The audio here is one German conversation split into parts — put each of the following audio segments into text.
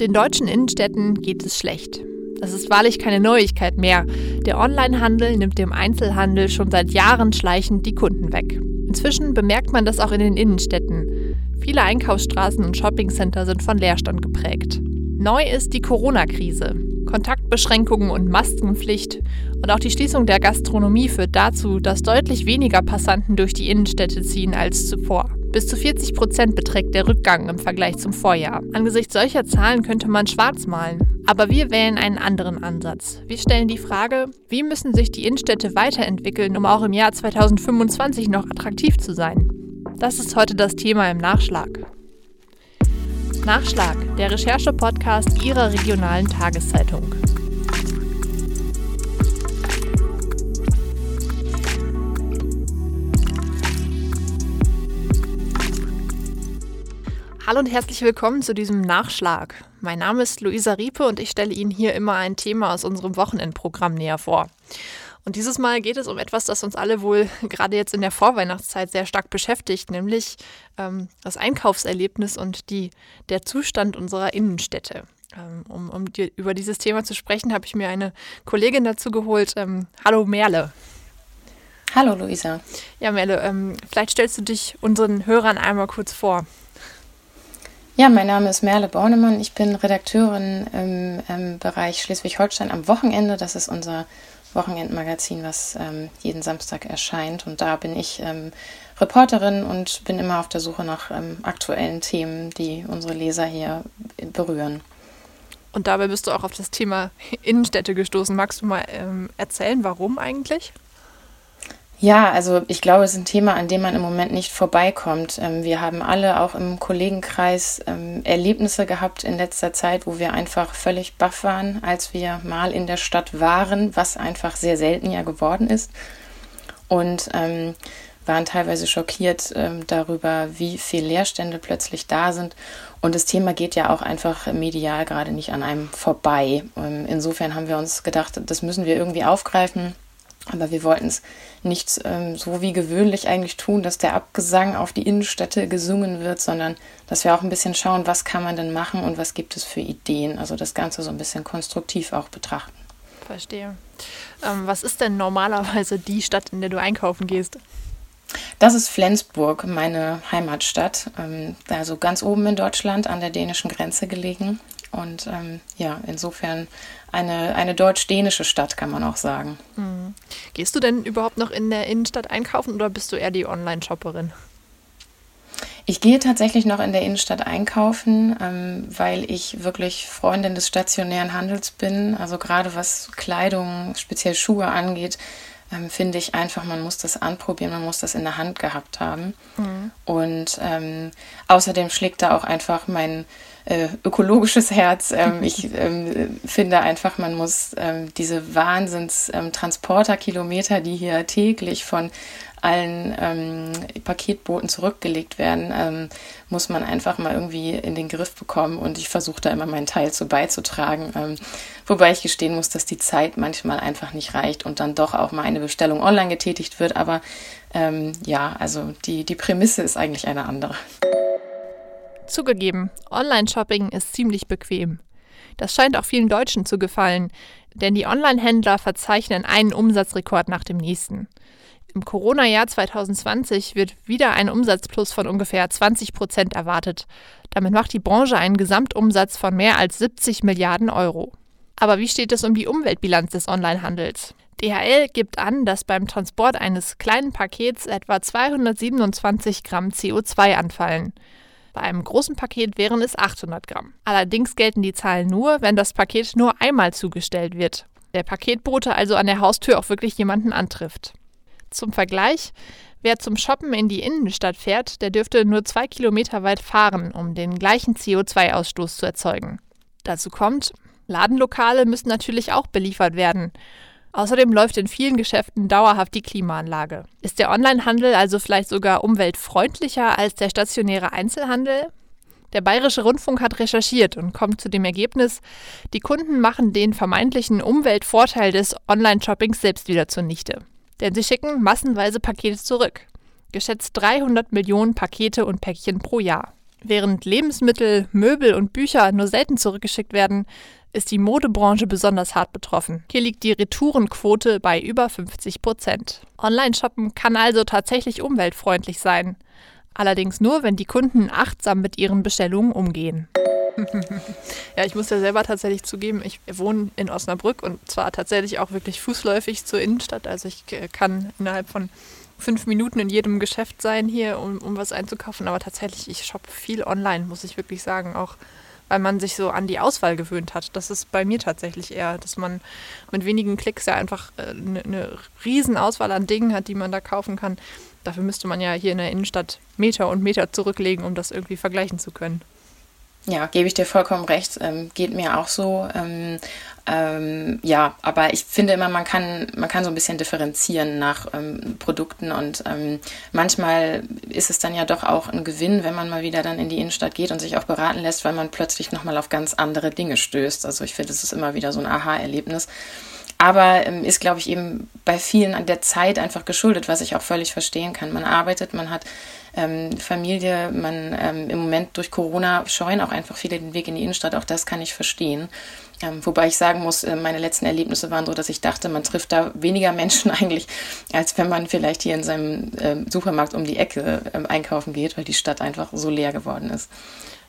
Den deutschen Innenstädten geht es schlecht. Das ist wahrlich keine Neuigkeit mehr. Der Onlinehandel nimmt dem Einzelhandel schon seit Jahren schleichend die Kunden weg. Inzwischen bemerkt man das auch in den Innenstädten. Viele Einkaufsstraßen und Shoppingcenter sind von Leerstand geprägt. Neu ist die Corona-Krise. Kontaktbeschränkungen und Maskenpflicht und auch die Schließung der Gastronomie führt dazu, dass deutlich weniger Passanten durch die Innenstädte ziehen als zuvor. Bis zu 40 Prozent beträgt der Rückgang im Vergleich zum Vorjahr. Angesichts solcher Zahlen könnte man schwarz malen. Aber wir wählen einen anderen Ansatz. Wir stellen die Frage, wie müssen sich die Innenstädte weiterentwickeln, um auch im Jahr 2025 noch attraktiv zu sein? Das ist heute das Thema im Nachschlag. Nachschlag, der Recherche-Podcast Ihrer regionalen Tageszeitung. Hallo und herzlich willkommen zu diesem Nachschlag. Mein Name ist Luisa Riepe und ich stelle Ihnen hier immer ein Thema aus unserem Wochenendprogramm näher vor. Und dieses Mal geht es um etwas, das uns alle wohl gerade jetzt in der Vorweihnachtszeit sehr stark beschäftigt, nämlich ähm, das Einkaufserlebnis und die, der Zustand unserer Innenstädte. Ähm, um um die, über dieses Thema zu sprechen, habe ich mir eine Kollegin dazu geholt. Ähm, hallo Merle. Hallo Luisa. Ja, Merle, ähm, vielleicht stellst du dich unseren Hörern einmal kurz vor. Ja, mein Name ist Merle Bornemann. Ich bin Redakteurin im, im Bereich Schleswig-Holstein am Wochenende. Das ist unser Wochenendmagazin, was ähm, jeden Samstag erscheint. Und da bin ich ähm, Reporterin und bin immer auf der Suche nach ähm, aktuellen Themen, die unsere Leser hier berühren. Und dabei bist du auch auf das Thema Innenstädte gestoßen. Magst du mal ähm, erzählen, warum eigentlich? Ja, also ich glaube, es ist ein Thema, an dem man im Moment nicht vorbeikommt. Ähm, wir haben alle auch im Kollegenkreis ähm, Erlebnisse gehabt in letzter Zeit, wo wir einfach völlig baff waren, als wir mal in der Stadt waren, was einfach sehr selten ja geworden ist. Und ähm, waren teilweise schockiert ähm, darüber, wie viele Leerstände plötzlich da sind. Und das Thema geht ja auch einfach medial gerade nicht an einem vorbei. Ähm, insofern haben wir uns gedacht, das müssen wir irgendwie aufgreifen aber wir wollten es nicht ähm, so wie gewöhnlich eigentlich tun, dass der Abgesang auf die Innenstädte gesungen wird, sondern dass wir auch ein bisschen schauen, was kann man denn machen und was gibt es für Ideen. Also das Ganze so ein bisschen konstruktiv auch betrachten. Verstehe. Ähm, was ist denn normalerweise die Stadt, in der du einkaufen gehst? Das ist Flensburg, meine Heimatstadt. Ähm, also ganz oben in Deutschland an der dänischen Grenze gelegen. Und ähm, ja, insofern eine, eine deutsch-dänische Stadt, kann man auch sagen. Mhm. Gehst du denn überhaupt noch in der Innenstadt einkaufen oder bist du eher die Online-Shopperin? Ich gehe tatsächlich noch in der Innenstadt einkaufen, ähm, weil ich wirklich Freundin des stationären Handels bin. Also gerade was Kleidung, speziell Schuhe angeht, ähm, finde ich einfach, man muss das anprobieren, man muss das in der Hand gehabt haben. Mhm. Und ähm, außerdem schlägt da auch einfach mein äh, ökologisches Herz. Ähm, ich ähm, finde einfach, man muss ähm, diese Wahnsinns-Transporterkilometer, die hier täglich von allen ähm, Paketbooten zurückgelegt werden, ähm, muss man einfach mal irgendwie in den Griff bekommen und ich versuche da immer meinen Teil zu beizutragen. Ähm, wobei ich gestehen muss, dass die Zeit manchmal einfach nicht reicht und dann doch auch mal eine Bestellung online getätigt wird. Aber ähm, ja, also die, die Prämisse ist eigentlich eine andere. Zugegeben, Online-Shopping ist ziemlich bequem. Das scheint auch vielen Deutschen zu gefallen, denn die Online-Händler verzeichnen einen Umsatzrekord nach dem nächsten. Im Corona-Jahr 2020 wird wieder ein Umsatzplus von ungefähr 20 Prozent erwartet. Damit macht die Branche einen Gesamtumsatz von mehr als 70 Milliarden Euro. Aber wie steht es um die Umweltbilanz des Onlinehandels? DHL gibt an, dass beim Transport eines kleinen Pakets etwa 227 Gramm CO2 anfallen. Bei einem großen Paket wären es 800 Gramm. Allerdings gelten die Zahlen nur, wenn das Paket nur einmal zugestellt wird. Der Paketbote also an der Haustür auch wirklich jemanden antrifft. Zum Vergleich, wer zum Shoppen in die Innenstadt fährt, der dürfte nur zwei Kilometer weit fahren, um den gleichen CO2-Ausstoß zu erzeugen. Dazu kommt, Ladenlokale müssen natürlich auch beliefert werden. Außerdem läuft in vielen Geschäften dauerhaft die Klimaanlage. Ist der Onlinehandel also vielleicht sogar umweltfreundlicher als der stationäre Einzelhandel? Der Bayerische Rundfunk hat recherchiert und kommt zu dem Ergebnis, die Kunden machen den vermeintlichen Umweltvorteil des Online-Shoppings selbst wieder zunichte. Denn sie schicken massenweise Pakete zurück. Geschätzt 300 Millionen Pakete und Päckchen pro Jahr. Während Lebensmittel, Möbel und Bücher nur selten zurückgeschickt werden, ist die Modebranche besonders hart betroffen. Hier liegt die Retourenquote bei über 50 Prozent. Online-Shoppen kann also tatsächlich umweltfreundlich sein. Allerdings nur, wenn die Kunden achtsam mit ihren Bestellungen umgehen. ja, ich muss ja selber tatsächlich zugeben, ich wohne in Osnabrück und zwar tatsächlich auch wirklich fußläufig zur Innenstadt. Also ich äh, kann innerhalb von fünf Minuten in jedem Geschäft sein hier, um, um was einzukaufen. Aber tatsächlich, ich shoppe viel online, muss ich wirklich sagen. Auch weil man sich so an die Auswahl gewöhnt hat. Das ist bei mir tatsächlich eher, dass man mit wenigen Klicks ja einfach eine, äh, eine riesen Auswahl an Dingen hat, die man da kaufen kann. Dafür müsste man ja hier in der Innenstadt Meter und Meter zurücklegen, um das irgendwie vergleichen zu können. Ja, gebe ich dir vollkommen recht. Ähm, geht mir auch so. Ähm, ähm, ja, aber ich finde immer, man kann, man kann so ein bisschen differenzieren nach ähm, Produkten und ähm, manchmal ist es dann ja doch auch ein Gewinn, wenn man mal wieder dann in die Innenstadt geht und sich auch beraten lässt, weil man plötzlich nochmal auf ganz andere Dinge stößt. Also ich finde, es ist immer wieder so ein Aha-Erlebnis. Aber ähm, ist, glaube ich, eben bei vielen an der Zeit einfach geschuldet, was ich auch völlig verstehen kann. Man arbeitet, man hat ähm, Familie, man ähm, im Moment durch Corona scheuen auch einfach viele den Weg in die Innenstadt. Auch das kann ich verstehen. Ähm, wobei ich sagen muss, äh, meine letzten Erlebnisse waren so, dass ich dachte, man trifft da weniger Menschen eigentlich, als wenn man vielleicht hier in seinem äh, Supermarkt um die Ecke äh, einkaufen geht, weil die Stadt einfach so leer geworden ist.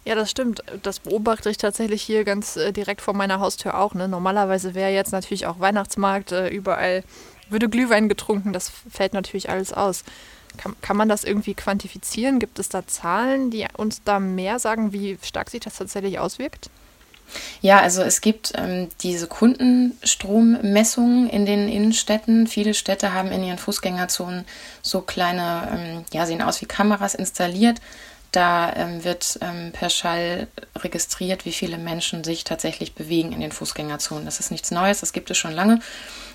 Ja, das stimmt. Das beobachte ich tatsächlich hier ganz äh, direkt vor meiner Haustür auch. Ne? Normalerweise wäre jetzt natürlich auch Weihnachtsmarkt, äh, überall würde Glühwein getrunken, das fällt natürlich alles aus. Kann, kann man das irgendwie quantifizieren? Gibt es da Zahlen, die uns da mehr sagen, wie stark sich das tatsächlich auswirkt? Ja, also es gibt ähm, diese Kundenstrommessungen in den Innenstädten. Viele Städte haben in ihren Fußgängerzonen so kleine, ähm, ja, sehen aus wie Kameras installiert da ähm, wird ähm, per Schall registriert, wie viele Menschen sich tatsächlich bewegen in den Fußgängerzonen. Das ist nichts Neues, das gibt es schon lange.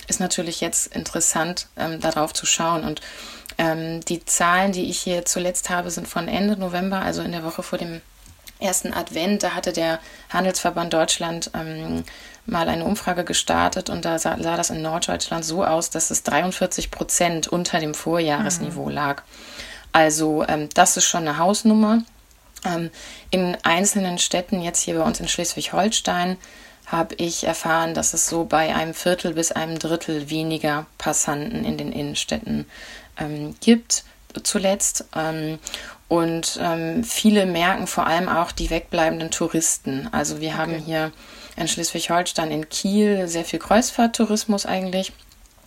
Ist natürlich jetzt interessant, ähm, darauf zu schauen. Und ähm, die Zahlen, die ich hier zuletzt habe, sind von Ende November, also in der Woche vor dem ersten Advent. Da hatte der Handelsverband Deutschland ähm, mal eine Umfrage gestartet und da sah, sah, das in Norddeutschland so aus, dass es 43 Prozent unter dem Vorjahresniveau mhm. lag. Also ähm, das ist schon eine Hausnummer. Ähm, in einzelnen Städten, jetzt hier bei uns in Schleswig-Holstein, habe ich erfahren, dass es so bei einem Viertel bis einem Drittel weniger Passanten in den Innenstädten ähm, gibt zuletzt. Ähm, und ähm, viele merken vor allem auch die wegbleibenden Touristen. Also wir okay. haben hier in Schleswig-Holstein in Kiel sehr viel Kreuzfahrttourismus eigentlich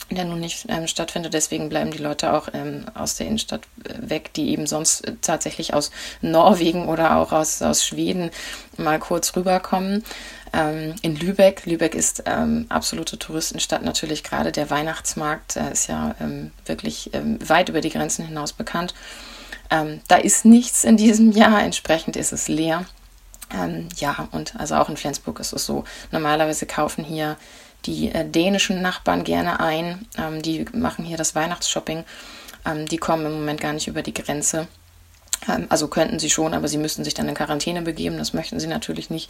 der nun nicht ähm, stattfindet. Deswegen bleiben die Leute auch ähm, aus der Innenstadt äh, weg, die eben sonst äh, tatsächlich aus Norwegen oder auch aus, aus Schweden mal kurz rüberkommen. Ähm, in Lübeck, Lübeck ist ähm, absolute Touristenstadt natürlich, gerade der Weihnachtsmarkt äh, ist ja ähm, wirklich ähm, weit über die Grenzen hinaus bekannt. da ist nichts in diesem Jahr, entsprechend ist es leer. ja, und also auch in Flensburg ist es so. Normalerweise kaufen hier die äh, dänischen Nachbarn gerne ein. Ähm, die machen hier das Weihnachtsshopping. Ähm, die kommen im Moment gar nicht über die Grenze. Ähm, also könnten sie schon, aber sie müssten sich dann in Quarantäne begeben. Das möchten sie natürlich nicht.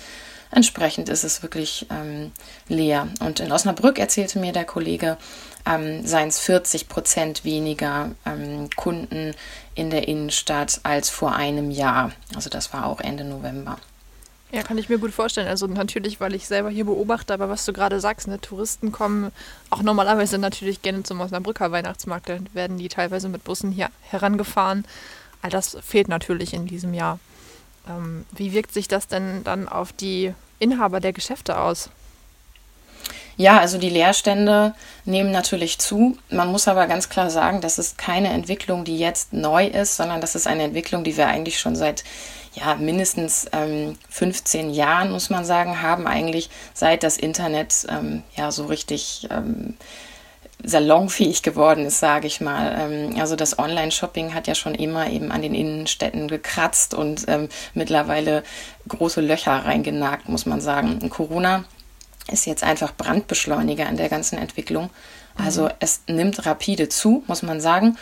Entsprechend ist es wirklich ähm, leer. Und in Osnabrück erzählte mir der Kollege, ähm, seien es 40 Prozent weniger ähm, Kunden in der Innenstadt als vor einem Jahr. Also das war auch Ende November. Ja, kann ich mir gut vorstellen. Also natürlich, weil ich selber hier beobachte, aber was du gerade sagst, ne, Touristen kommen auch normalerweise natürlich gerne zum Osnabrücker Weihnachtsmarkt. Dann werden die teilweise mit Bussen hier herangefahren. All das fehlt natürlich in diesem Jahr. Ähm, wie wirkt sich das denn dann auf die Inhaber der Geschäfte aus? Ja, also die Leerstände nehmen natürlich zu. Man muss aber ganz klar sagen, das ist keine Entwicklung, die jetzt neu ist, sondern das ist eine Entwicklung, die wir eigentlich schon seit ja, mindestens ähm, 15 Jahren, muss man sagen, haben eigentlich seit das Internet ähm, ja so richtig ähm, salonfähig geworden ist, sage ich mal. Ähm, also das Online-Shopping hat ja schon immer eben an den Innenstädten gekratzt und ähm, mittlerweile große Löcher reingenagt, muss man sagen. Und Corona ist jetzt einfach Brandbeschleuniger in der ganzen Entwicklung. Also mhm. es nimmt rapide zu, muss man sagen.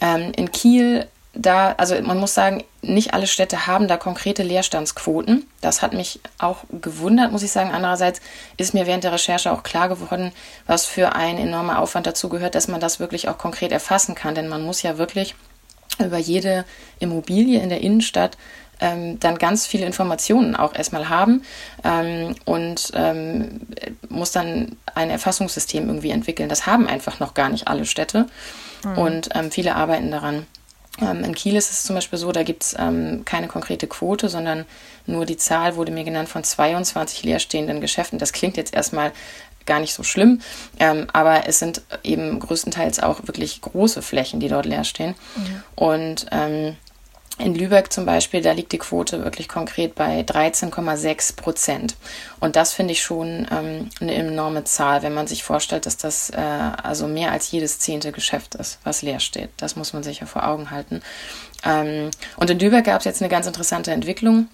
Ähm, in Kiel da, also man muss sagen, nicht alle Städte haben da konkrete Leerstandsquoten. Das hat mich auch gewundert, muss ich sagen. Andererseits ist mir während der Recherche auch klar geworden, was für ein enormer Aufwand dazu gehört, dass man das wirklich auch konkret erfassen kann. Denn man muss ja wirklich über jede Immobilie in der Innenstadt ähm, dann ganz viele Informationen auch erstmal haben ähm, und ähm, muss dann ein Erfassungssystem irgendwie entwickeln. Das haben einfach noch gar nicht alle Städte mhm. und ähm, viele arbeiten daran. Ähm, in Kiel ist es zum Beispiel so, da gibt es ähm, keine konkrete Quote, sondern nur die Zahl wurde mir genannt von 22 leerstehenden Geschäften. Das klingt jetzt erstmal gar nicht so schlimm, ähm, aber es sind eben größtenteils auch wirklich große Flächen, die dort leer stehen. Mhm. Und ähm, in Lübeck zum Beispiel, da liegt die Quote wirklich konkret bei 13,6 Prozent. Und das finde ich schon ähm, eine enorme Zahl, wenn man sich vorstellt, dass das äh, also mehr als jedes zehnte Geschäft ist, was leer steht. Das muss man sich ja vor Augen halten. Ähm, und in Lübeck gab es jetzt eine ganz interessante Entwicklung.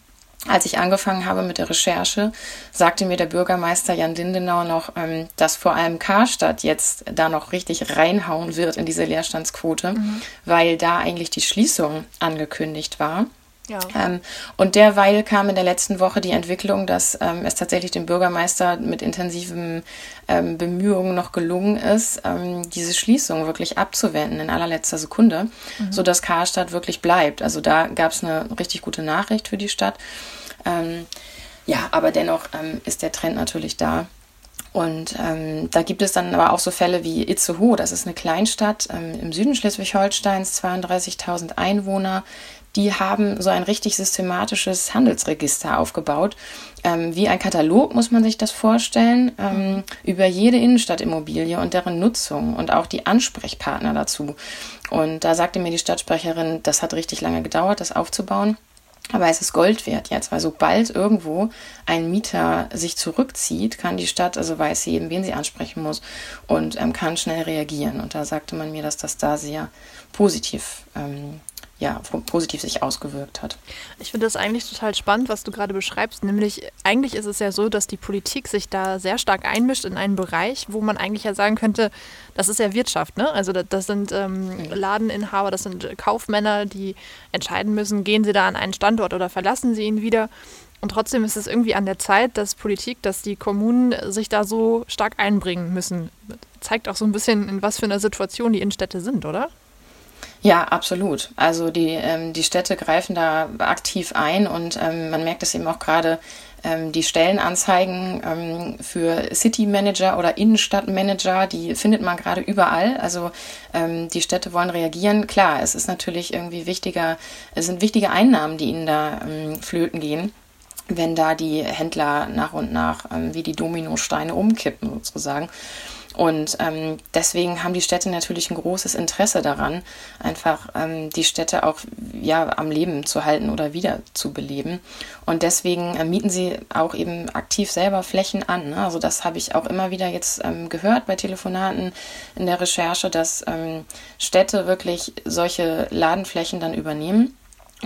Als ich angefangen habe mit der Recherche, sagte mir der Bürgermeister Jan Lindenau noch, ähm, dass vor allem Karstadt jetzt da noch richtig reinhauen wird in diese Leerstandsquote, mhm. weil da eigentlich die Schließung angekündigt war. Ja. Ähm, und derweil kam in der letzten Woche die Entwicklung, dass ähm, es tatsächlich dem Bürgermeister mit intensiven ähm, Bemühungen noch gelungen ist, ähm, diese Schließung wirklich abzuwenden in allerletzter Sekunde, mhm. sodass Karstadt wirklich bleibt. Also da gab es eine richtig gute Nachricht für die Stadt. Ähm, ja, aber dennoch ähm, ist der Trend natürlich da. Und ähm, da gibt es dann aber auch so Fälle wie Itzehoe, das ist eine Kleinstadt ähm, im Süden Schleswig-Holsteins, 32.000 Einwohner, die haben so ein richtig systematisches Handelsregister aufgebaut. Ähm, wie ein Katalog muss man sich das vorstellen, ähm, über jede Innenstadtimmobilie und deren Nutzung und auch die Ansprechpartner dazu. Und da sagte mir die Stadtsprecherin, das hat richtig lange gedauert, das aufzubauen. Aber es ist Gold wert jetzt, weil sobald irgendwo ein Mieter sich zurückzieht, kann die Stadt, also weiß sie eben, wen sie ansprechen muss und ähm, kann schnell reagieren. Und da sagte man mir, dass das da sehr positiv ähm, ja, positiv sich ausgewirkt hat. Ich finde das eigentlich total spannend, was du gerade beschreibst. Nämlich, eigentlich ist es ja so, dass die Politik sich da sehr stark einmischt in einen Bereich, wo man eigentlich ja sagen könnte, das ist ja Wirtschaft. Ne? Also das, sind ähm, Ladeninhaber, das sind Kaufmänner, die entscheiden müssen, gehen sie da an einen Standort oder verlassen sie ihn wieder. Und trotzdem ist es irgendwie an der Zeit, dass Politik, dass die Kommunen sich da so stark einbringen müssen. Zeigt auch so ein bisschen, in was für einer Situation die Innenstädte sind, oder? Ja, absolut. Also die, ähm, die Städte greifen da aktiv ein und ähm, man merkt es eben auch gerade, ähm, die Stellenanzeigen ähm, für City Manager oder Innenstadtmanager, die findet man gerade überall. Also ähm, die Städte wollen reagieren. Klar, es ist natürlich irgendwie wichtiger, es sind wichtige Einnahmen, die ihnen da ähm, flöten gehen wenn da die Händler nach und nach ähm, wie die Dominosteine umkippen sozusagen. Und ähm, deswegen haben die Städte natürlich ein großes Interesse daran, einfach ähm, die Städte auch ja, am Leben zu halten oder wieder zu beleben. Und deswegen äh, mieten sie auch eben aktiv selber Flächen an. Ne? Also das habe ich auch immer wieder jetzt ähm, gehört bei Telefonaten in der Recherche, dass ähm, Städte wirklich solche Ladenflächen dann übernehmen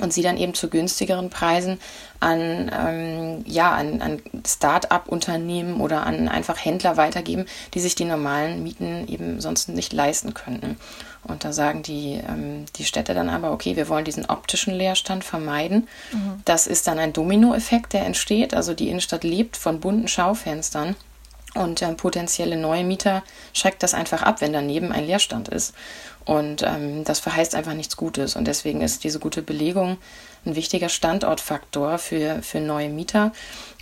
und sie dann eben zu günstigeren Preisen an, ähm, ja, an, an Start-up-Unternehmen oder an einfach Händler weitergeben, die sich die normalen Mieten eben sonst nicht leisten könnten. Und da sagen die, ähm, die Städte dann aber, okay, wir wollen diesen optischen Leerstand vermeiden. Mhm. Das ist dann ein Dominoeffekt, der entsteht. Also die Innenstadt lebt von bunten Schaufenstern. Und äh, potenzielle neue Mieter schreckt das einfach ab, wenn daneben ein Leerstand ist. Und ähm, das verheißt einfach nichts Gutes. Und deswegen ist diese gute Belegung ein wichtiger Standortfaktor für, für neue Mieter.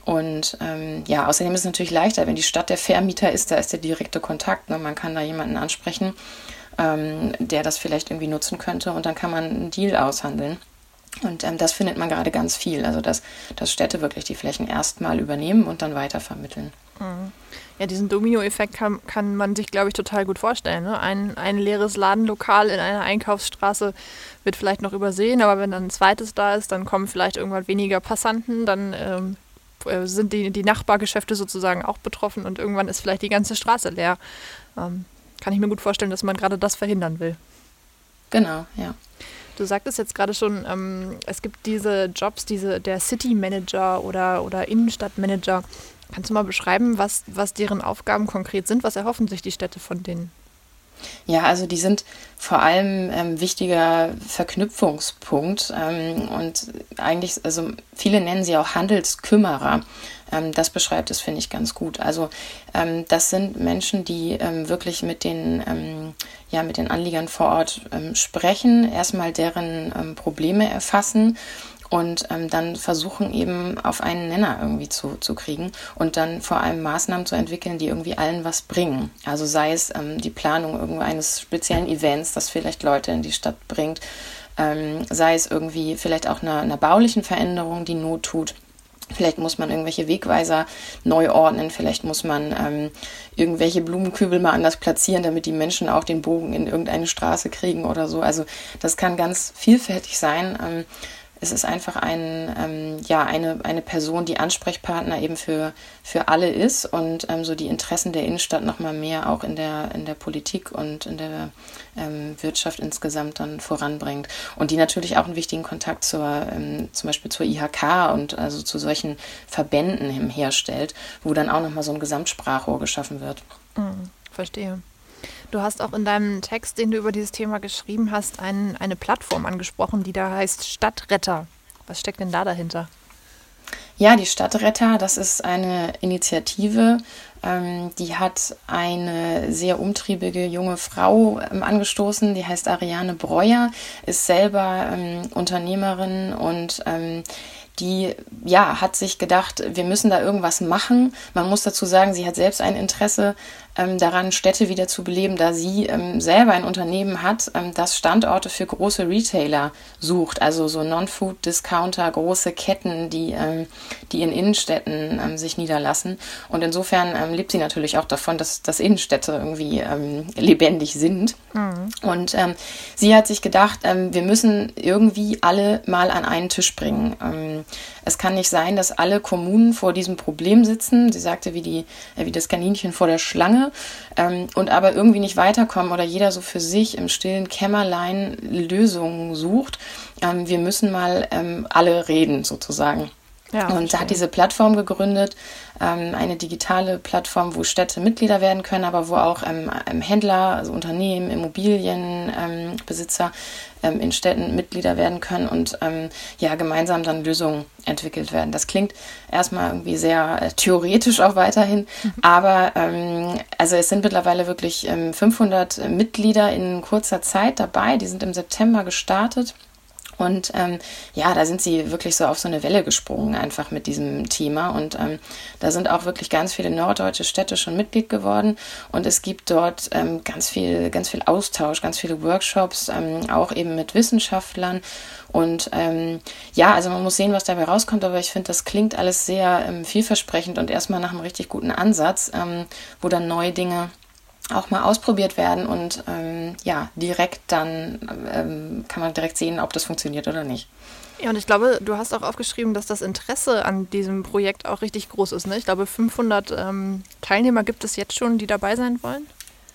Und ähm, ja, außerdem ist es natürlich leichter, wenn die Stadt der Vermieter ist, da ist der direkte Kontakt. Ne? Man kann da jemanden ansprechen, ähm, der das vielleicht irgendwie nutzen könnte und dann kann man einen Deal aushandeln. Und ähm, das findet man gerade ganz viel. Also, dass, dass Städte wirklich die Flächen erstmal übernehmen und dann weitervermitteln. Mhm. Ja, diesen Domino-Effekt kann, kann man sich, glaube ich, total gut vorstellen. Ne? Ein, ein leeres Ladenlokal in einer Einkaufsstraße wird vielleicht noch übersehen, aber wenn dann ein zweites da ist, dann kommen vielleicht irgendwann weniger Passanten, dann ähm, äh, sind die, die Nachbargeschäfte sozusagen auch betroffen und irgendwann ist vielleicht die ganze Straße leer. Ähm, kann ich mir gut vorstellen, dass man gerade das verhindern will. Genau, ja. Du sagtest jetzt gerade schon, ähm, es gibt diese Jobs, diese, der City Manager oder, oder Innenstadtmanager. Kannst du mal beschreiben, was, was deren Aufgaben konkret sind? Was erhoffen sich die Städte von denen? Ja, also die sind vor allem ähm, wichtiger Verknüpfungspunkt ähm, und eigentlich, also viele nennen sie auch Handelskümmerer. Ähm, das beschreibt es, finde ich, ganz gut. Also ähm, das sind Menschen, die ähm, wirklich mit den, ähm, ja, mit den Anliegern vor Ort sprechen, erstmal deren Probleme erfassen und ähm, dann versuchen eben auf einen Nenner irgendwie zu, zu kriegen und dann vor allem Maßnahmen zu entwickeln, die irgendwie allen was bringen. Also sei es ähm, die Planung irgendeines speziellen Events, das vielleicht Leute in die Stadt bringt, ähm, sei es irgendwie vielleicht auch einer, einer baulichen Veränderung, die Not tut. Vielleicht muss man irgendwelche Wegweiser neu ordnen, vielleicht muss man ähm, irgendwelche Blumenkübel mal anders platzieren, damit die Menschen auch den Bogen in irgendeine Straße kriegen oder so. Also das kann ganz vielfältig sein. Ähm, es ist einfach ein, ähm, ja, eine, eine Person, die Ansprechpartner eben für, für alle ist und ähm, so die Interessen der Innenstadt nochmal mehr auch in der, in der Politik und in der ähm, Wirtschaft insgesamt dann voranbringt. Und die natürlich auch einen wichtigen Kontakt zur, ähm, zum Beispiel zur IHK und also zu solchen Verbänden herstellt, wo dann auch nochmal so ein Gesamtsprachrohr geschaffen wird. Mhm, verstehe. Du hast auch in deinem Text, den du über dieses Thema geschrieben hast, ein, eine Plattform angesprochen, die da heißt Stadtretter. Was steckt denn da dahinter? Ja, die Stadtretter, das ist eine Initiative, die hat eine sehr umtriebige junge Frau ähm, angestoßen, die heißt Ariane Breuer, ist selber ähm, Unternehmerin und ähm, die ja hat sich gedacht, wir müssen da irgendwas machen. Man muss dazu sagen, sie hat selbst ein Interesse ähm, daran, Städte wieder zu beleben, da sie ähm, selber ein Unternehmen hat, ähm, das Standorte für große Retailer sucht, also so Non-Food-Discounter, große Ketten, die, ähm, die in Innenstädten ähm, sich niederlassen. Und insofern ähm, lebt sie natürlich auch davon, dass, dass Innenstädte irgendwie lebendig sind. Mhm. Und sie hat sich gedacht, wir müssen irgendwie alle mal an einen Tisch bringen. es kann nicht sein, dass alle Kommunen vor diesem Problem sitzen. Sie sagte, wie, die, äh, wie das Kaninchen vor der Schlange ähm, und aber irgendwie nicht weiterkommen oder jeder so für sich im stillen Kämmerlein Lösungen sucht. Ähm, wir müssen mal ähm, alle reden sozusagen. Ja, und da hat diese Plattform gegründet, ähm, eine digitale Plattform, wo Städte Mitglieder werden können, aber wo auch ähm, ähm Händler, also Unternehmen, Immobilienbesitzer ähm, in Städten Mitglieder werden können und ähm, ja gemeinsam dann Lösungen entwickelt werden. Das klingt erstmal irgendwie sehr äh, theoretisch auch weiterhin, mhm. aber ähm, also es sind mittlerweile wirklich 500 Mitglieder in kurzer Zeit dabei. Die sind im September gestartet. Und ähm, ja, da sind sie wirklich so auf so eine Welle gesprungen, einfach mit diesem Thema. Und ähm, da sind auch wirklich ganz viele norddeutsche Städte schon Mitglied geworden. Und es gibt dort ähm, ganz viel, ganz viel Austausch, ganz viele Workshops, ähm, auch eben mit Wissenschaftlern. Und ähm, ja, also man muss sehen, was dabei rauskommt, aber ich finde, das klingt alles sehr ähm, vielversprechend und erstmal nach einem richtig guten Ansatz, wo dann neue Dinge auch mal ausprobiert werden und ähm, ja, direkt dann ähm, kann man direkt sehen, ob das funktioniert oder nicht. Ja, und ich glaube, du hast auch aufgeschrieben, dass das Interesse an diesem Projekt auch richtig groß ist. Ne? Ich glaube, 500 ähm, Teilnehmer gibt es jetzt schon, die dabei sein wollen.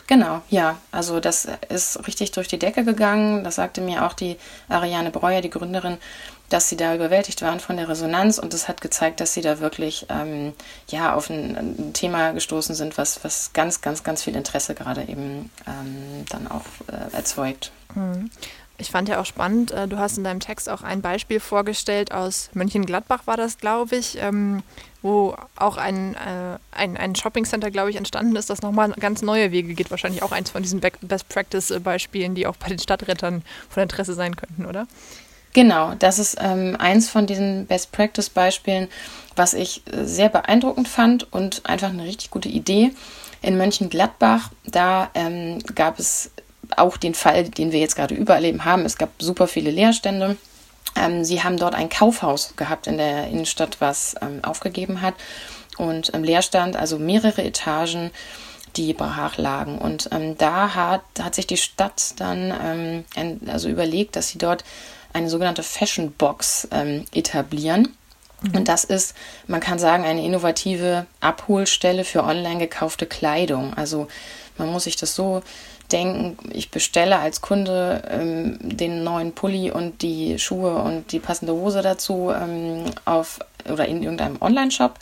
Genau, ja. Also das ist richtig durch die Decke gegangen. Das sagte mir auch die Ariane Breuer, die Gründerin, dass sie da überwältigt waren von der Resonanz und es hat gezeigt, dass sie da wirklich ähm, ja, auf ein, ein, Thema gestoßen sind, was, was ganz, ganz, ganz viel Interesse gerade eben ähm, dann auch äh, erzeugt. Mhm. Ich fand ja auch spannend, äh, du hast in deinem Text auch ein Beispiel vorgestellt aus Mönchengladbach war das, glaube ich, ähm, wo auch ein, äh, ein, ein Shoppingcenter, glaube ich, entstanden ist, das nochmal ganz neue Wege geht. Wahrscheinlich auch eins von diesen Best-Practice-Beispielen, die auch bei den Stadtrettern von Interesse sein könnten, oder? Genau, das ist ähm, eins von diesen Best-Practice-Beispielen, was ich äh, sehr beeindruckend fand und einfach eine richtig gute Idee. In Mönchengladbach, da ähm, gab es auch den Fall, den wir jetzt gerade überall haben. Es gab super viele Leerstände. Ähm, sie haben dort ein Kaufhaus gehabt in der Innenstadt, was ähm, aufgegeben hat. Und im Leerstand, also mehrere Etagen, die brach lagen. Und ähm, da hat, hat sich die Stadt dann ähm, also überlegt, dass sie dort eine sogenannte Fashion Box ähm, etablieren. Mhm. Und das ist, man kann sagen, eine innovative Abholstelle für online gekaufte Kleidung. Also man muss sich das so denken, ich bestelle als Kunde ähm, den neuen Pulli und die Schuhe und die passende Hose dazu ähm, auf oder in irgendeinem Online-Shop.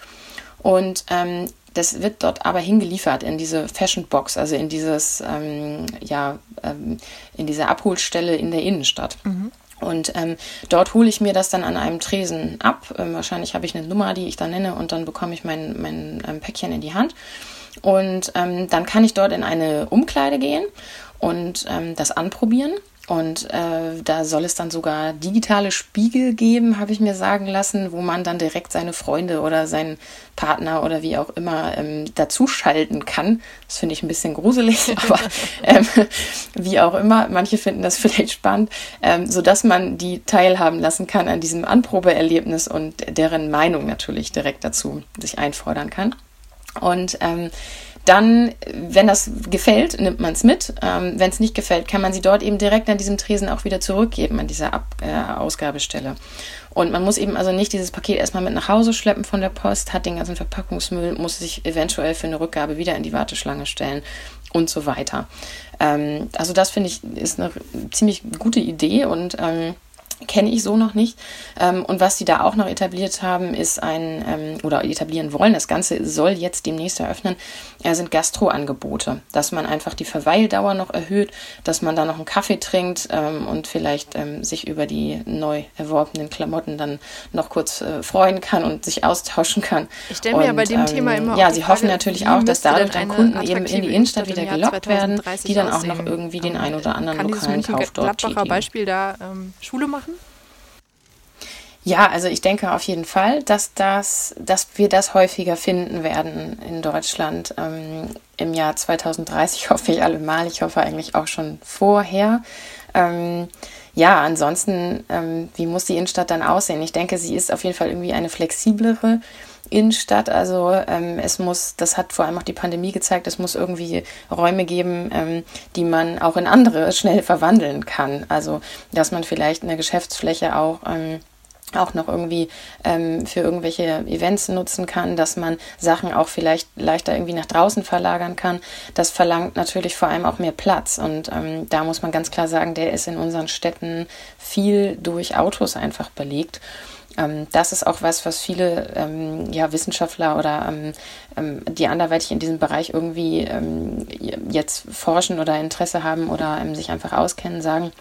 Und ähm, das wird dort aber hingeliefert in diese Fashion Box, also in dieses, ähm, ja, ähm, in diese Abholstelle in der Innenstadt. Mhm. Und ähm, dort hole ich mir das dann an einem Tresen ab. Ähm, wahrscheinlich habe ich eine Nummer, die ich dann nenne, und dann bekomme ich mein, mein ähm, Päckchen in die Hand. Und ähm, dann kann ich dort in eine Umkleide gehen und ähm, das anprobieren. Und äh, da soll es dann sogar digitale Spiegel geben, habe ich mir sagen lassen, wo man dann direkt seine Freunde oder seinen Partner oder wie auch immer ähm, dazuschalten kann. Das finde ich ein bisschen gruselig, aber ähm, wie auch immer, manche finden das vielleicht spannend, ähm, sodass man die teilhaben lassen kann an diesem Anprobeerlebnis und deren Meinung natürlich direkt dazu sich einfordern kann. Und ähm, dann, wenn das gefällt, nimmt man es mit. Ähm, wenn es nicht gefällt, kann man sie dort eben direkt an diesem Tresen auch wieder zurückgeben, an dieser Ab äh, Ausgabestelle. Und man muss eben also nicht dieses Paket erstmal mit nach Hause schleppen von der Post, hat den ganzen Verpackungsmüll, muss sich eventuell für eine Rückgabe wieder in die Warteschlange stellen und so weiter. Ähm, also das finde ich ist eine ziemlich gute Idee und ähm, kenne ich so noch nicht. Ähm, und was sie da auch noch etabliert haben, ist ein, ähm, oder etablieren wollen, das Ganze soll jetzt demnächst eröffnen, äh, sind Gastroangebote, dass man einfach die Verweildauer noch erhöht, dass man da noch einen Kaffee trinkt ähm, und vielleicht sich über die neu erworbenen Klamotten dann noch kurz äh, freuen kann und sich austauschen kann. Ich stelle mir ja bei dem ähm, Thema immer Ja, sie Frage, hoffen natürlich auch, dass dadurch dann Kunden eben in die Innenstadt wieder gelockt werden, die dann auch noch irgendwie den ein oder anderen lokalen Kauf dort tätigen. Beispiel da ähm, Schule machen? Ja, also ich denke auf jeden Fall, dass das, dass wir das häufiger finden werden in Deutschland ähm, im Jahr 2030 hoffe ich allemal. Ich hoffe eigentlich auch schon vorher. Ähm, ja, ansonsten, ähm, wie muss die Innenstadt dann aussehen? Ich denke, sie ist auf jeden Fall irgendwie eine flexiblere Innenstadt. Also ähm, es muss, das hat vor allem auch die Pandemie gezeigt, es muss irgendwie Räume geben, ähm, die man auch in andere schnell verwandeln kann. Also dass man vielleicht eine Geschäftsfläche auch ähm, auch noch irgendwie ähm, für irgendwelche Events nutzen kann, dass man Sachen auch vielleicht leichter irgendwie nach draußen verlagern kann. Das verlangt natürlich vor allem auch mehr Platz. Und ähm, da muss man ganz klar sagen, der ist in unseren Städten viel durch Autos einfach belegt. Ähm, das ist auch was, was viele ähm, ja, Wissenschaftler oder ähm, die anderweitig in diesem Bereich irgendwie jetzt forschen oder Interesse haben oder sich einfach auskennen, sagen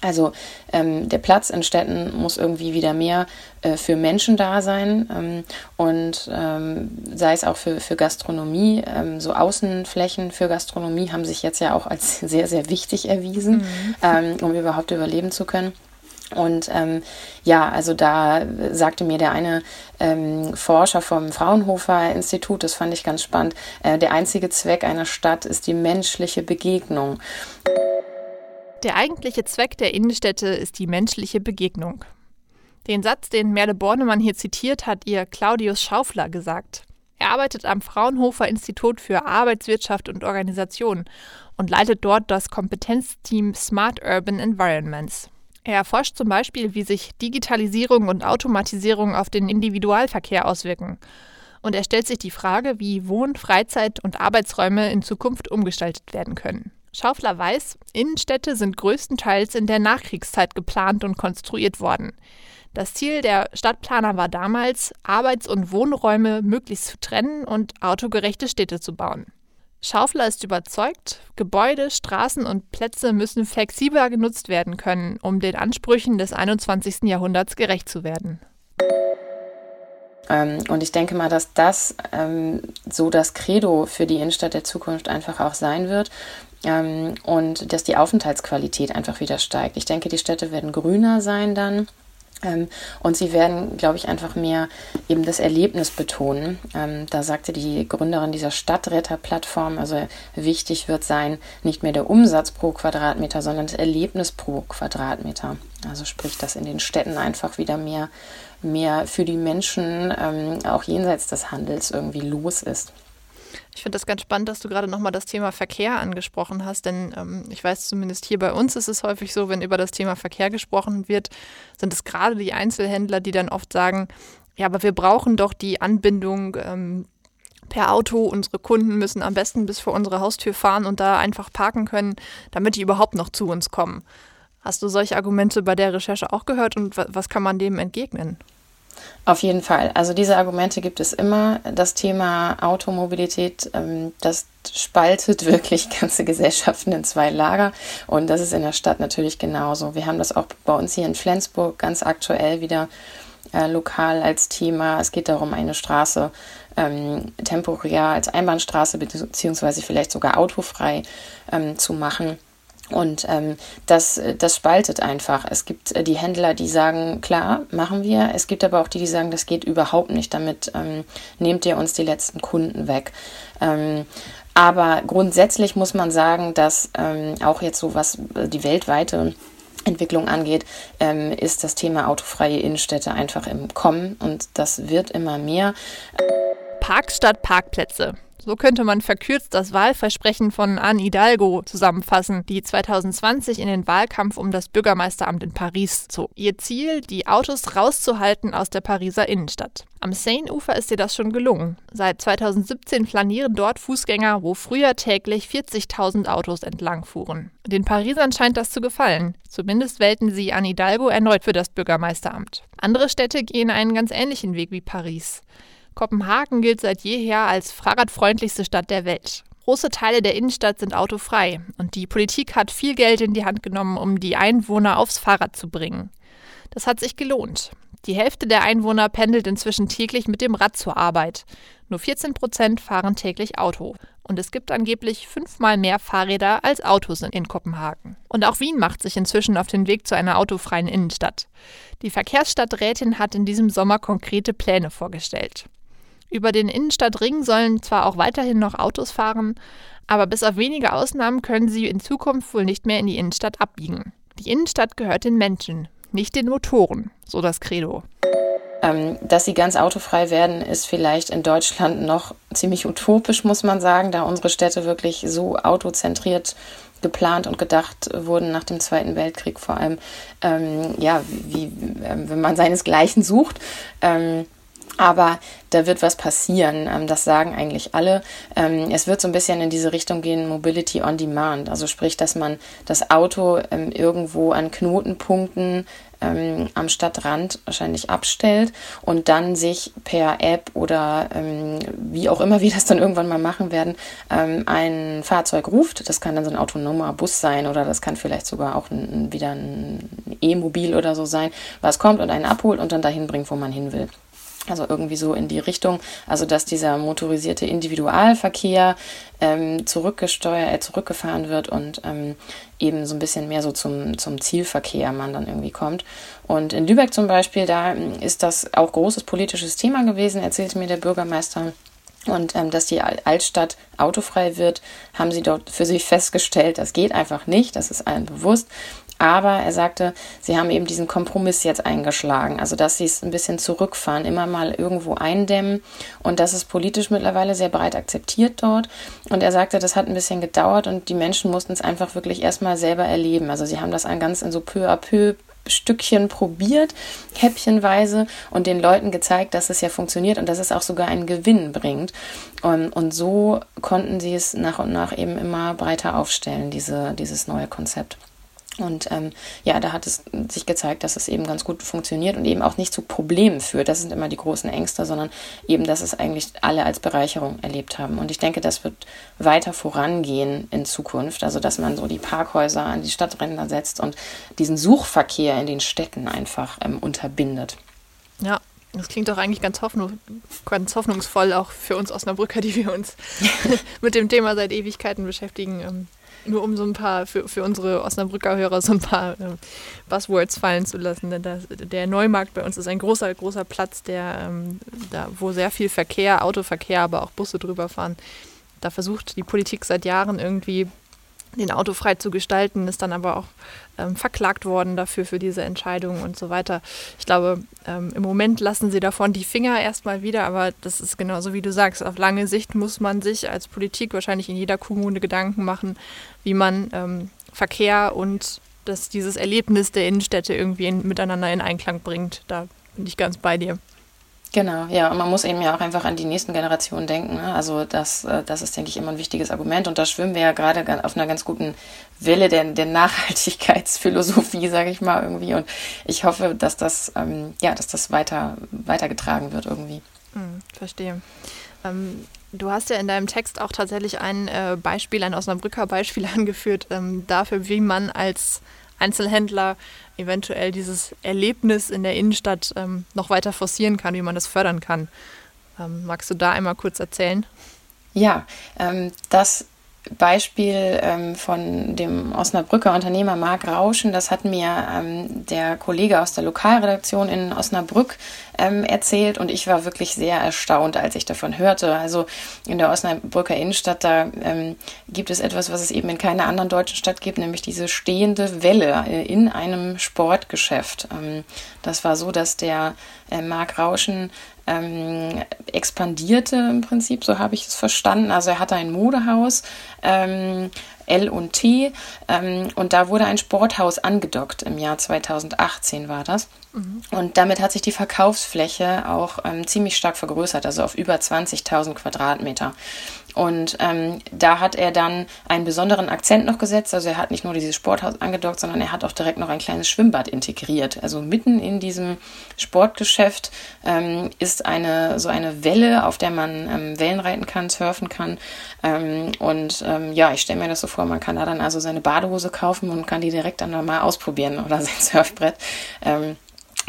also ähm, der Platz in Städten muss irgendwie wieder mehr äh, für Menschen da sein ähm, und ähm, sei es auch für, für Gastronomie. Ähm, so Außenflächen für Gastronomie haben sich jetzt ja auch als sehr, sehr wichtig erwiesen, mhm. Ähm, um überhaupt überleben zu können. Und ähm, ja, also da sagte mir der eine ähm, Forscher vom Fraunhofer Institut, das fand ich ganz spannend, äh, der einzige Zweck einer Stadt ist die menschliche Begegnung. Der eigentliche Zweck der Innenstädte ist die menschliche Begegnung. Den Satz, den Merle Bornemann hier zitiert, hat ihr Claudius Schaufler gesagt. Er arbeitet am Fraunhofer Institut für Arbeitswirtschaft und Organisation und leitet dort das Kompetenzteam Smart Urban Environments. Er erforscht zum Beispiel, wie sich Digitalisierung und Automatisierung auf den Individualverkehr auswirken. Und er stellt sich die Frage, wie Wohn-, Freizeit- und Arbeitsräume in Zukunft umgestaltet werden können. Schaufler weiß, Innenstädte sind größtenteils in der Nachkriegszeit geplant und konstruiert worden. Das Ziel der Stadtplaner war damals, Arbeits- und Wohnräume möglichst zu trennen und autogerechte Städte zu bauen. Schaufler ist überzeugt, Gebäude, Straßen und Plätze müssen flexibler genutzt werden können, um den Ansprüchen des 21. Jahrhunderts gerecht zu werden. Ähm, und ich denke mal, dass das ähm, so das Credo für die Innenstadt der Zukunft einfach auch sein wird ähm, und dass die Aufenthaltsqualität einfach wieder steigt. Ich denke, die Städte werden grüner sein dann. Ähm, und sie werden, glaube ich, einfach mehr eben das Erlebnis betonen. Ähm, da sagte die Gründerin dieser Stadtretter-Plattform, also wichtig wird sein, nicht mehr der Umsatz pro Quadratmeter, sondern das Erlebnis pro Quadratmeter. Also sprich, dass in den Städten einfach wieder mehr, mehr für die Menschen, ähm, auch jenseits des Handels, irgendwie los ist. Ich finde das ganz spannend, dass du gerade nochmal das Thema Verkehr angesprochen hast, denn ähm, ich weiß zumindest hier bei uns ist es häufig so, wenn über das Thema Verkehr gesprochen wird, sind es gerade die Einzelhändler, die dann oft sagen, ja, aber wir brauchen doch die Anbindung ähm, per Auto. Unsere Kunden müssen am besten bis vor unsere Haustür fahren und da einfach parken können, damit die überhaupt noch zu uns kommen. Hast du solche Argumente bei der Recherche auch gehört und was kann man dem entgegnen? Auf jeden Fall. Also diese Argumente gibt es immer. Das Thema Automobilität, ähm, das spaltet wirklich ganze Gesellschaften in zwei Lager. Und das ist in der Stadt natürlich genauso. Wir haben das auch bei uns hier in Flensburg ganz aktuell wieder äh, lokal als Thema. Es geht darum, eine Straße ähm, temporär als Einbahnstraße beziehungsweise vielleicht sogar autofrei ähm, zu machen. Und ähm, das, das spaltet einfach. Es gibt äh, die Händler, die sagen, klar, machen wir. Es gibt aber auch die, die sagen, das geht überhaupt nicht. Damit ähm, nehmt ihr uns die letzten Kunden weg. Ähm, aber grundsätzlich muss man sagen, dass ähm, auch jetzt so was äh, die weltweite Entwicklung angeht, ähm, ist das Thema autofreie Innenstädte einfach im Kommen und das wird immer mehr. Parks statt Parkplätze. So könnte man verkürzt das Wahlversprechen von Anne Hidalgo zusammenfassen, die 2020 in den Wahlkampf um das Bürgermeisteramt in Paris zog. Ihr Ziel, die Autos rauszuhalten aus der Pariser Innenstadt. Am Seine-Ufer ist ihr das schon gelungen. Seit 2017 flanieren dort Fußgänger, wo früher täglich 40.000 Autos entlang fuhren. Den Parisern scheint das zu gefallen. Zumindest wählten sie Anne Hidalgo erneut für das Bürgermeisteramt. Andere Städte gehen einen ganz ähnlichen Weg wie Paris. Kopenhagen gilt seit jeher als fahrradfreundlichste Stadt der Welt. Große Teile der Innenstadt sind autofrei und die Politik hat viel Geld in die Hand genommen, um die Einwohner aufs Fahrrad zu bringen. Das hat sich gelohnt. Die Hälfte der Einwohner pendelt inzwischen täglich mit dem Rad zur Arbeit. Nur 14 Prozent fahren täglich Auto. Und es gibt angeblich fünfmal mehr Fahrräder als Autos in Kopenhagen. Und auch Wien macht sich inzwischen auf den Weg zu einer autofreien Innenstadt. Die Verkehrsstadträtin hat in diesem Sommer konkrete Pläne vorgestellt. Über den Innenstadtring sollen zwar auch weiterhin noch Autos fahren, aber bis auf wenige Ausnahmen können sie in Zukunft wohl nicht mehr in die Innenstadt abbiegen. Die Innenstadt gehört den Menschen, nicht den Motoren, so das Credo. Ähm, dass sie ganz autofrei werden, ist vielleicht in Deutschland noch ziemlich utopisch, muss man sagen, da unsere Städte wirklich so autozentriert geplant und gedacht wurden nach dem Zweiten Weltkrieg vor allem, ähm, ja, wie, äh, wenn man seinesgleichen sucht. Ähm, aber da wird was passieren. Ähm, das sagen eigentlich alle. Ähm, es wird so ein bisschen in diese Richtung gehen, Mobility on Demand. Also sprich, dass man das Auto ähm, irgendwo an Knotenpunkten am Stadtrand wahrscheinlich abstellt und dann sich per App oder wie auch immer wir das dann irgendwann mal machen werden, ein Fahrzeug ruft. Das kann dann so ein autonomer Bus sein oder das kann vielleicht sogar auch wieder ein E-Mobil oder so sein, was kommt und einen abholt und dann dahin bringt, wo man hin will. Also irgendwie so in die Richtung, also dass dieser motorisierte Individualverkehr ähm, zurückgesteuert, äh, zurückgefahren wird und ähm, eben so ein bisschen mehr so zum, zum Zielverkehr man dann irgendwie kommt. Und in Lübeck zum Beispiel, da ähm, ist das auch großes politisches Thema gewesen, erzählte mir der Bürgermeister. Und ähm, dass die Altstadt autofrei wird, haben sie dort für sich festgestellt, das geht einfach nicht, das ist allen bewusst. Aber er sagte, sie haben eben diesen Kompromiss jetzt eingeschlagen, also dass sie es ein bisschen zurückfahren, immer mal irgendwo eindämmen. Und das ist politisch mittlerweile sehr breit akzeptiert dort. Und er sagte, das hat ein bisschen gedauert und die Menschen mussten es einfach wirklich erstmal selber erleben. Also sie haben das an ganz in so peu à peu Stückchen probiert, häppchenweise und den Leuten gezeigt, dass es ja funktioniert und dass es auch sogar einen Gewinn bringt. Und, und so konnten sie es nach und nach eben immer breiter aufstellen, diese, dieses neue Konzept. Und ähm, ja, da hat es sich gezeigt, dass es eben ganz gut funktioniert und eben auch nicht zu Problemen führt. Das sind immer die großen Ängste, sondern eben, dass es eigentlich alle als Bereicherung erlebt haben. Und ich denke, das wird weiter vorangehen in Zukunft. Also, dass man so die Parkhäuser an die Stadtränder setzt und diesen Suchverkehr in den Städten einfach ähm, unterbindet. Ja, das klingt doch eigentlich ganz, hoffnung, ganz hoffnungsvoll, auch für uns Osnabrücker, die wir uns mit dem Thema seit Ewigkeiten beschäftigen. Nur um so ein paar, für, für unsere Osnabrücker Hörer so ein paar äh, Buzzwords fallen zu lassen. Denn das, der Neumarkt bei uns ist ein großer, großer Platz, der, ähm, da, wo sehr viel Verkehr, Autoverkehr, aber auch Busse drüber fahren. Da versucht die Politik seit Jahren irgendwie den Auto frei zu gestalten, ist dann aber auch ähm, verklagt worden dafür, für diese Entscheidung und so weiter. Ich glaube, ähm, im Moment lassen sie davon die Finger erstmal wieder, aber das ist genauso wie du sagst. Auf lange Sicht muss man sich als Politik wahrscheinlich in jeder Kommune Gedanken machen, wie man ähm, Verkehr und das, dieses Erlebnis der Innenstädte irgendwie in, miteinander in Einklang bringt. Da bin ich ganz bei dir. Genau, ja, und man muss eben ja auch einfach an die nächsten Generationen denken. Ne? Also das, äh, das ist, denke ich, immer ein wichtiges Argument. Und da schwimmen wir ja gerade auf einer ganz guten Welle der, der Nachhaltigkeitsphilosophie, sage ich mal irgendwie. Und ich hoffe, dass das, ähm, ja, dass das weiter weitergetragen wird irgendwie. Hm, verstehe. Ähm, du hast ja in deinem Text auch tatsächlich ein äh, Beispiel, ein Osnabrücker Beispiel angeführt ähm, dafür, wie man als Einzelhändler eventuell dieses Erlebnis in der Innenstadt ähm, noch weiter forcieren kann, wie man das fördern kann. Ähm, magst du da einmal kurz erzählen? Ja, ähm, das Beispiel ähm, von dem Osnabrücker Unternehmer Marc Rauschen, das hat mir ähm, der Kollege aus der Lokalredaktion in Osnabrück ähm, erzählt und ich war wirklich sehr erstaunt, als ich davon hörte. Also in der Osnabrücker Innenstadt, da ähm, gibt es etwas, was es eben in keiner anderen deutschen Stadt gibt, nämlich diese stehende Welle äh, in einem Sportgeschäft. Ähm, das war so, dass der äh, Marc Rauschen ähm, expandierte im Prinzip, so habe ich es verstanden. Also er hatte ein Modehaus, ähm, L und T, ähm, und da wurde ein Sporthaus angedockt. Im Jahr 2018 war das. Mhm. Und damit hat sich die Verkaufsfläche auch ähm, ziemlich stark vergrößert, also auf über 20.000 Quadratmeter. Und ähm, da hat er dann einen besonderen Akzent noch gesetzt. Also er hat nicht nur dieses Sporthaus angedockt, sondern er hat auch direkt noch ein kleines Schwimmbad integriert. Also mitten in diesem Sportgeschäft ähm, ist eine so eine Welle, auf der man ähm, Wellen reiten kann, surfen kann. Ähm, und ähm, ja, ich stelle mir das so vor, man kann da dann also seine Badehose kaufen und kann die direkt dann mal ausprobieren oder sein Surfbrett.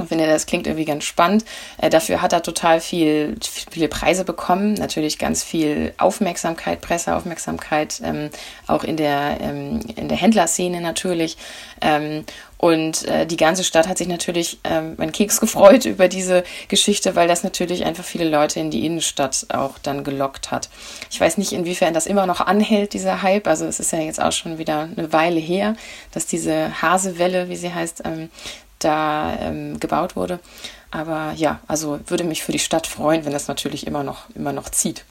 Ich finde, das klingt irgendwie ganz spannend. Äh, dafür hat er total viel, viele Preise bekommen. Natürlich ganz viel Aufmerksamkeit, Presseaufmerksamkeit, ähm, auch in der, ähm, in der Händlerszene natürlich. Ähm, und äh, die ganze Stadt hat sich natürlich ähm, mein Keks gefreut über diese Geschichte, weil das natürlich einfach viele Leute in die Innenstadt auch dann gelockt hat. Ich weiß nicht, inwiefern das immer noch anhält, dieser Hype. Also es ist ja jetzt auch schon wieder eine Weile her, dass diese Hasewelle, wie sie heißt, ähm, da ähm, gebaut wurde. Aber ja, also würde mich für die Stadt freuen, wenn das natürlich immer noch, immer noch zieht.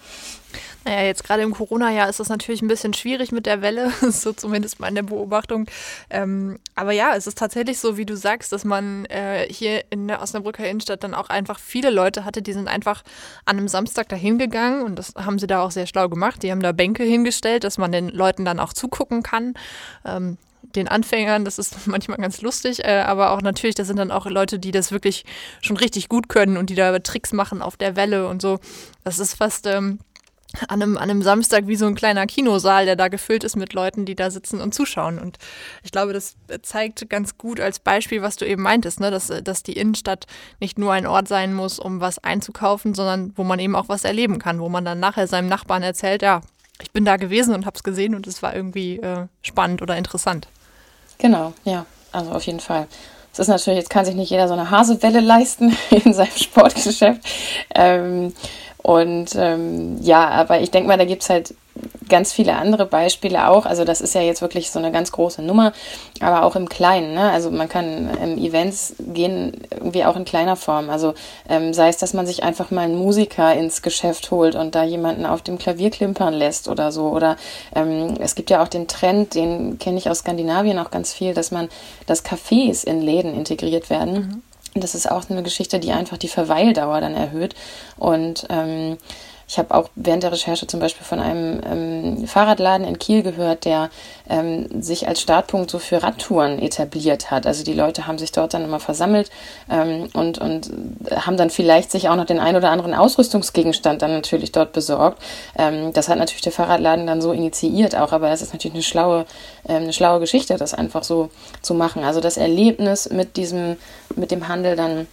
Naja, jetzt gerade im Corona-Jahr ist das natürlich ein bisschen schwierig mit der Welle, so zumindest meine Beobachtung. Ähm, aber ja, es ist tatsächlich so, wie du sagst, dass man äh, hier in der Osnabrücker Innenstadt dann auch einfach viele Leute hatte, die sind einfach an einem Samstag dahin gegangen und das haben sie da auch sehr schlau gemacht. Die haben da Bänke hingestellt, dass man den Leuten dann auch zugucken kann. Ähm, den Anfängern, das ist manchmal ganz lustig, äh, aber auch natürlich, das sind dann auch Leute, die das wirklich schon richtig gut können und die da Tricks machen auf der Welle und so. Das ist fast ähm, an, einem, an einem Samstag wie so ein kleiner Kinosaal, der da gefüllt ist mit Leuten, die da sitzen und zuschauen. Und ich glaube, das zeigt ganz gut als Beispiel, was du eben meintest, ne? dass, dass die Innenstadt nicht nur ein Ort sein muss, um was einzukaufen, sondern wo man eben auch was erleben kann, wo man dann nachher seinem Nachbarn erzählt, ja, ich bin da gewesen und habe es gesehen und es war irgendwie äh, spannend oder interessant. Genau, ja, also auf jeden Fall. Es ist natürlich, jetzt kann sich nicht jeder so eine Hasewelle leisten in seinem Sportgeschäft. Ähm, und ähm, ja, aber ich denke mal, da gibt es halt ganz viele andere Beispiele auch. Also das ist ja jetzt wirklich so eine ganz große Nummer, aber auch im Kleinen. Ne? Also man kann ähm, Events gehen irgendwie auch in kleiner Form. Also ähm, sei es, dass man sich einfach mal einen Musiker ins Geschäft holt und da jemanden auf dem Klavier klimpern lässt oder so. Oder ähm, es gibt ja auch den Trend, den kenne ich aus Skandinavien auch ganz viel, dass man, dass Cafés in Läden integriert werden. Mhm. Das ist auch eine Geschichte, die einfach die Verweildauer dann erhöht. Und ähm, ich habe auch während der Recherche zum Beispiel von einem ähm, Fahrradladen in Kiel gehört, der ähm, sich als Startpunkt so für Radtouren etabliert hat. Also die Leute haben sich dort dann immer versammelt ähm, und, und haben dann vielleicht sich auch noch den ein oder anderen Ausrüstungsgegenstand dann natürlich dort besorgt. Ähm, das hat natürlich der Fahrradladen dann so initiiert auch, aber es ist natürlich eine schlaue, ähm, eine schlaue Geschichte, das einfach so zu machen. Also das Erlebnis mit diesem, mit dem Handel dann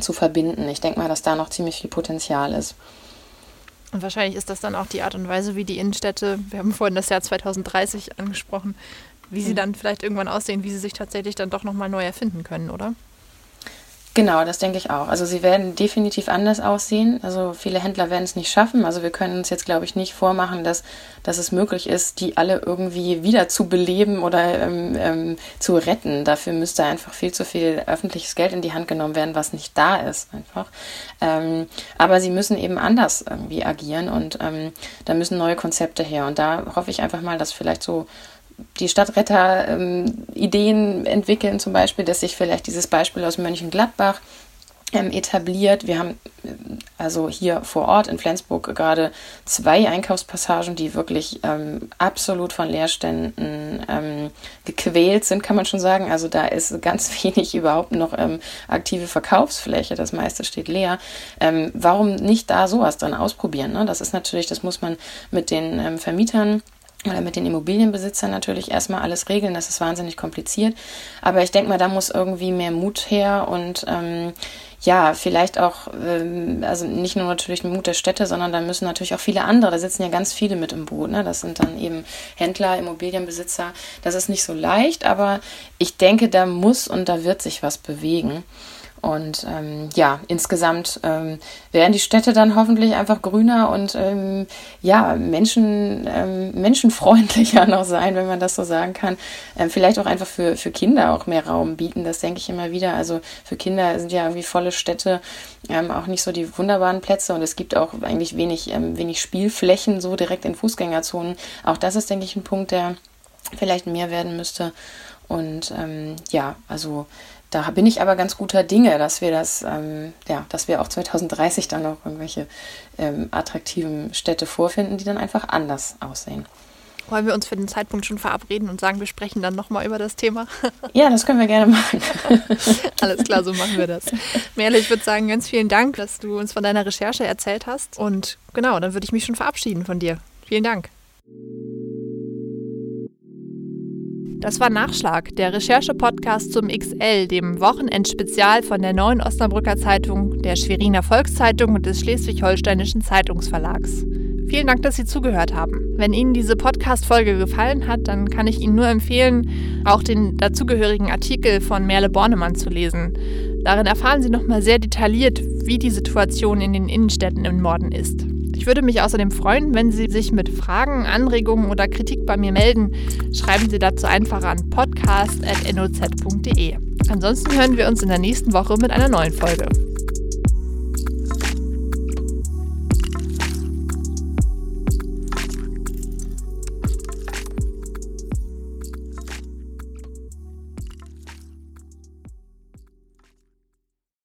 zu verbinden. Ich denke mal, dass da noch ziemlich viel Potenzial ist. Und wahrscheinlich ist das dann auch die Art und Weise, wie die Innenstädte, wir haben vorhin das Jahr 2030 angesprochen, wie sie mhm. dann vielleicht irgendwann aussehen, wie sie sich tatsächlich dann doch nochmal neu erfinden können, oder? Genau, das denke ich auch. Also sie werden definitiv anders aussehen. Also viele Händler werden es nicht schaffen. Also wir können uns jetzt, glaube ich, nicht vormachen, dass, dass es möglich ist, die alle irgendwie wieder zu beleben oder ähm, ähm, zu retten. Dafür müsste einfach viel zu viel öffentliches Geld in die Hand genommen werden, was nicht da ist einfach. Ähm, aber sie müssen eben anders irgendwie agieren und ähm, da müssen neue Konzepte her. Und da hoffe ich einfach mal, dass vielleicht so die Stadtretter ähm, Ideen entwickeln, zum Beispiel, dass sich vielleicht dieses Beispiel aus Mönchengladbach ähm, etabliert. Wir haben Also hier vor Ort in Flensburg gerade zwei Einkaufspassagen, die wirklich ähm, absolut von Leerständen ähm, gequält sind, kann man schon sagen. Also da ist ganz wenig überhaupt noch ähm, aktive Verkaufsfläche. Das meiste steht leer. Ähm, warum nicht da sowas dann ausprobieren? Ne? Das ist natürlich, das muss man mit den ähm, Vermietern oder mit den Immobilienbesitzern natürlich erstmal alles regeln. Das ist wahnsinnig kompliziert. Aber ich denke mal, da muss irgendwie mehr Mut her und ähm, ja, vielleicht auch, ähm, also nicht nur natürlich Mut der Städte, sondern da müssen natürlich auch viele andere, da sitzen ja ganz viele mit im Boot. Ne? Das sind dann eben Händler, Immobilienbesitzer. Das ist nicht so leicht, aber ich denke, da muss und da wird sich was bewegen. Und ähm, ja, insgesamt ähm, werden die Städte dann hoffentlich einfach grüner und ähm, ja, Menschen, ähm, menschenfreundlicher noch sein, wenn man das so sagen kann. Ähm, vielleicht auch einfach für, für Kinder auch mehr Raum bieten, das denke ich immer wieder. Also für Kinder sind ja irgendwie volle Städte ähm, auch nicht so die wunderbaren Plätze und es gibt auch eigentlich wenig, wenig Spielflächen so direkt in Fußgängerzonen. Auch das ist, denke ich, ein Punkt, der vielleicht mehr werden müsste. Und ja, also da bin ich aber ganz guter Dinge, dass wir das, ähm, ja, dass wir auch 2030 dann noch irgendwelche ähm, attraktiven Städte vorfinden, die dann einfach anders aussehen. Wollen wir uns für den Zeitpunkt schon verabreden und sagen, wir sprechen dann nochmal über das Thema? Ja, das können wir gerne machen. Alles klar, so machen wir das. Merle, ich würde sagen, ganz vielen Dank, dass du uns von deiner Recherche erzählt hast. Und genau, dann würde ich mich schon verabschieden von dir. Vielen Dank. Das war Nachschlag, der Recherche-Podcast zum XL, dem Wochenendspezial von der Neuen Osnabrücker Zeitung, der Schweriner Volkszeitung und des Schleswig-Holsteinischen Zeitungsverlags. Vielen Dank, dass Sie zugehört haben. Wenn Ihnen diese Podcast-Folge gefallen hat, dann kann ich Ihnen nur empfehlen, auch den dazugehörigen Artikel von Merle Bornemann zu lesen. Darin erfahren Sie nochmal sehr detailliert, wie die Situation in den Innenstädten im Norden ist. Ich würde mich außerdem freuen, wenn Sie sich mit Fragen, Anregungen oder Kritik bei mir melden. Schreiben Sie dazu einfach an podcast.noz.de. Ansonsten hören wir uns in der nächsten Woche mit einer neuen Folge.